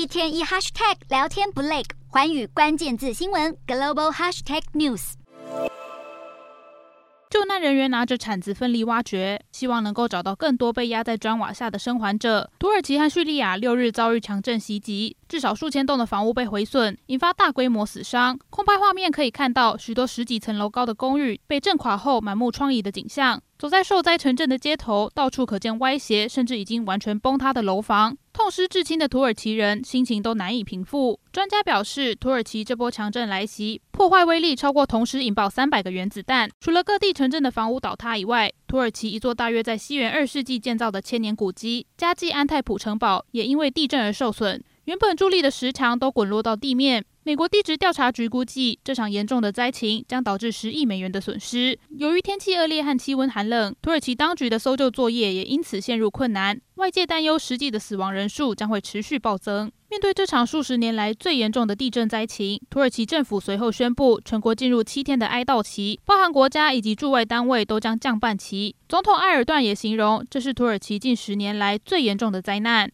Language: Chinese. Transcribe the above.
一天一 hashtag 聊天不累，环宇关键字新闻 global hashtag news。救难人员拿着铲子奋力挖掘，希望能够找到更多被压在砖瓦下的生还者。土耳其和叙利亚六日遭遇强震袭击，至少数千栋的房屋被毁损，引发大规模死伤。空拍画面可以看到许多十几层楼高的公寓被震垮后满目疮痍的景象。走在受灾城镇的街头，到处可见歪斜甚至已经完全崩塌的楼房。痛失至亲的土耳其人心情都难以平复。专家表示，土耳其这波强震来袭，破坏威力超过同时引爆三百个原子弹。除了各地城镇的房屋倒塌以外，土耳其一座大约在西元二世纪建造的千年古迹加济安泰普城堡也因为地震而受损，原本伫立的石墙都滚落到地面。美国地质调查局估计，这场严重的灾情将导致十亿美元的损失。由于天气恶劣和气温寒冷，土耳其当局的搜救作业也因此陷入困难。外界担忧实际的死亡人数将会持续暴增。面对这场数十年来最严重的地震灾情，土耳其政府随后宣布，全国进入七天的哀悼期，包含国家以及驻外单位都将降半旗。总统埃尔段也形容，这是土耳其近十年来最严重的灾难。